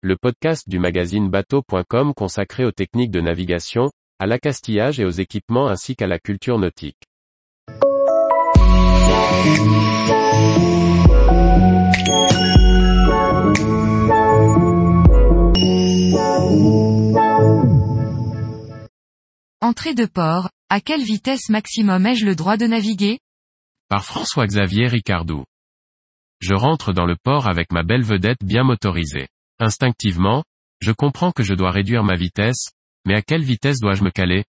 le podcast du magazine bateau.com consacré aux techniques de navigation, à l'accastillage et aux équipements ainsi qu'à la culture nautique. Entrée de port, à quelle vitesse maximum ai-je le droit de naviguer? Par François-Xavier Ricardou. Je rentre dans le port avec ma belle vedette bien motorisée. Instinctivement, je comprends que je dois réduire ma vitesse, mais à quelle vitesse dois-je me caler?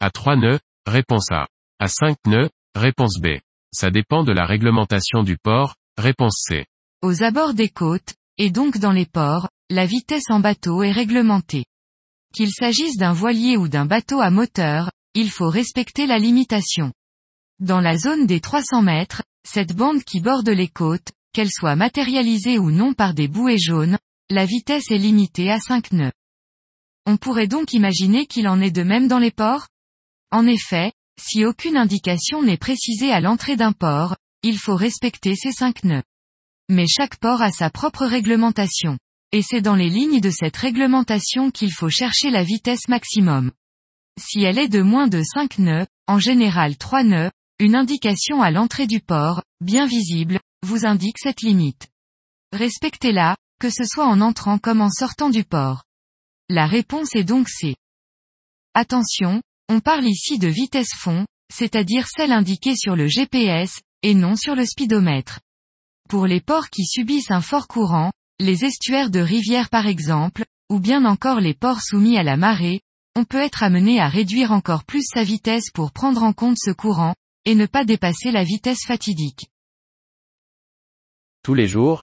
À 3 nœuds, réponse A. À 5 nœuds, réponse B. Ça dépend de la réglementation du port, réponse C. Aux abords des côtes, et donc dans les ports, la vitesse en bateau est réglementée. Qu'il s'agisse d'un voilier ou d'un bateau à moteur, il faut respecter la limitation. Dans la zone des 300 mètres, cette bande qui borde les côtes, qu'elle soit matérialisée ou non par des bouées jaunes, la vitesse est limitée à 5 nœuds. On pourrait donc imaginer qu'il en est de même dans les ports? En effet, si aucune indication n'est précisée à l'entrée d'un port, il faut respecter ces 5 nœuds. Mais chaque port a sa propre réglementation. Et c'est dans les lignes de cette réglementation qu'il faut chercher la vitesse maximum. Si elle est de moins de 5 nœuds, en général 3 nœuds, une indication à l'entrée du port, bien visible, vous indique cette limite. Respectez-la, que ce soit en entrant comme en sortant du port. La réponse est donc C. Attention, on parle ici de vitesse fond, c'est-à-dire celle indiquée sur le GPS, et non sur le speedomètre. Pour les ports qui subissent un fort courant, les estuaires de rivières par exemple, ou bien encore les ports soumis à la marée, on peut être amené à réduire encore plus sa vitesse pour prendre en compte ce courant, et ne pas dépasser la vitesse fatidique. Tous les jours,